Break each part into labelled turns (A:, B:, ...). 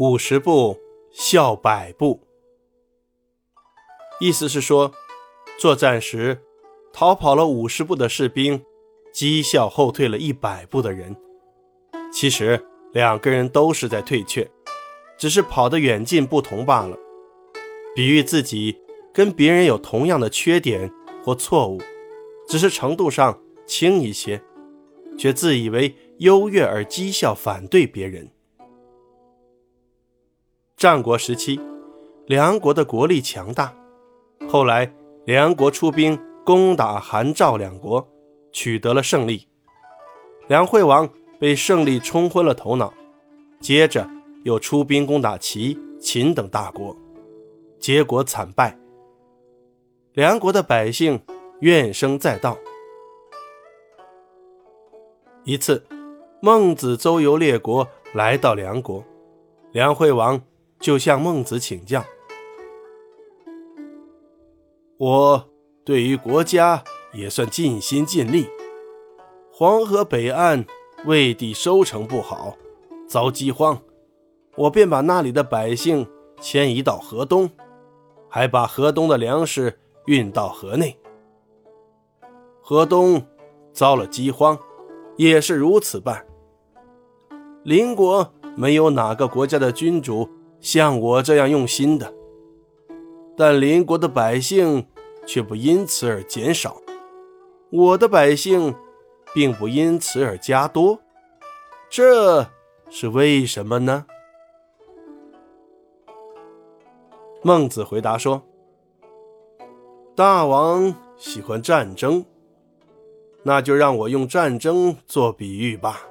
A: 五十步笑百步，意思是说，作战时逃跑了五十步的士兵，讥笑后退了一百步的人。其实两个人都是在退却，只是跑的远近不同罢了。比喻自己跟别人有同样的缺点或错误，只是程度上轻一些，却自以为优越而讥笑反对别人。战国时期，梁国的国力强大。后来，梁国出兵攻打韩赵两国，取得了胜利。梁惠王被胜利冲昏了头脑，接着又出兵攻打齐、秦等大国，结果惨败。梁国的百姓怨声载道。一次，孟子周游列国，来到梁国，梁惠王。就向孟子请教：“我对于国家也算尽心尽力。黄河北岸魏地收成不好，遭饥荒，我便把那里的百姓迁移到河东，还把河东的粮食运到河内。河东遭了饥荒，也是如此办。邻国没有哪个国家的君主。”像我这样用心的，但邻国的百姓却不因此而减少，我的百姓并不因此而加多，这是为什么呢？孟子回答说：“大王喜欢战争，那就让我用战争做比喻吧。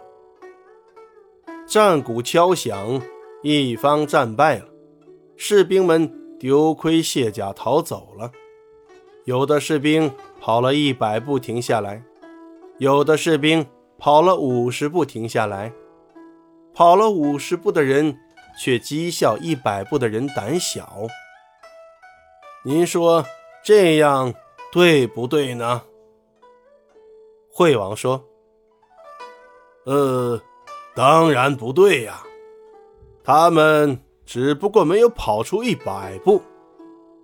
A: 战鼓敲响。”一方战败了，士兵们丢盔卸甲逃走了。有的士兵跑了一百步停下来，有的士兵跑了五十步停下来。跑了五十步的人却讥笑一百步的人胆小。您说这样对不对呢？惠王说：“呃，当然不对呀。”他们只不过没有跑出一百步，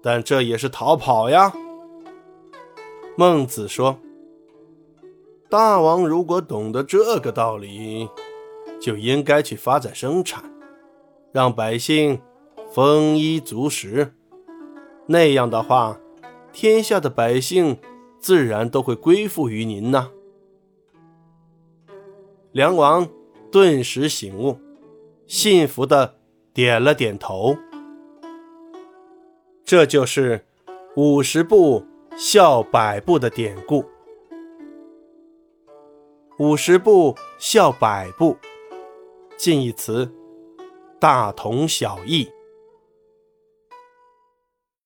A: 但这也是逃跑呀。孟子说：“大王如果懂得这个道理，就应该去发展生产，让百姓丰衣足食。那样的话，天下的百姓自然都会归附于您呐。”梁王顿时醒悟。幸福的点了点头，这就是“五十步笑百步”的典故。五十步笑百步，近义词，大同小异。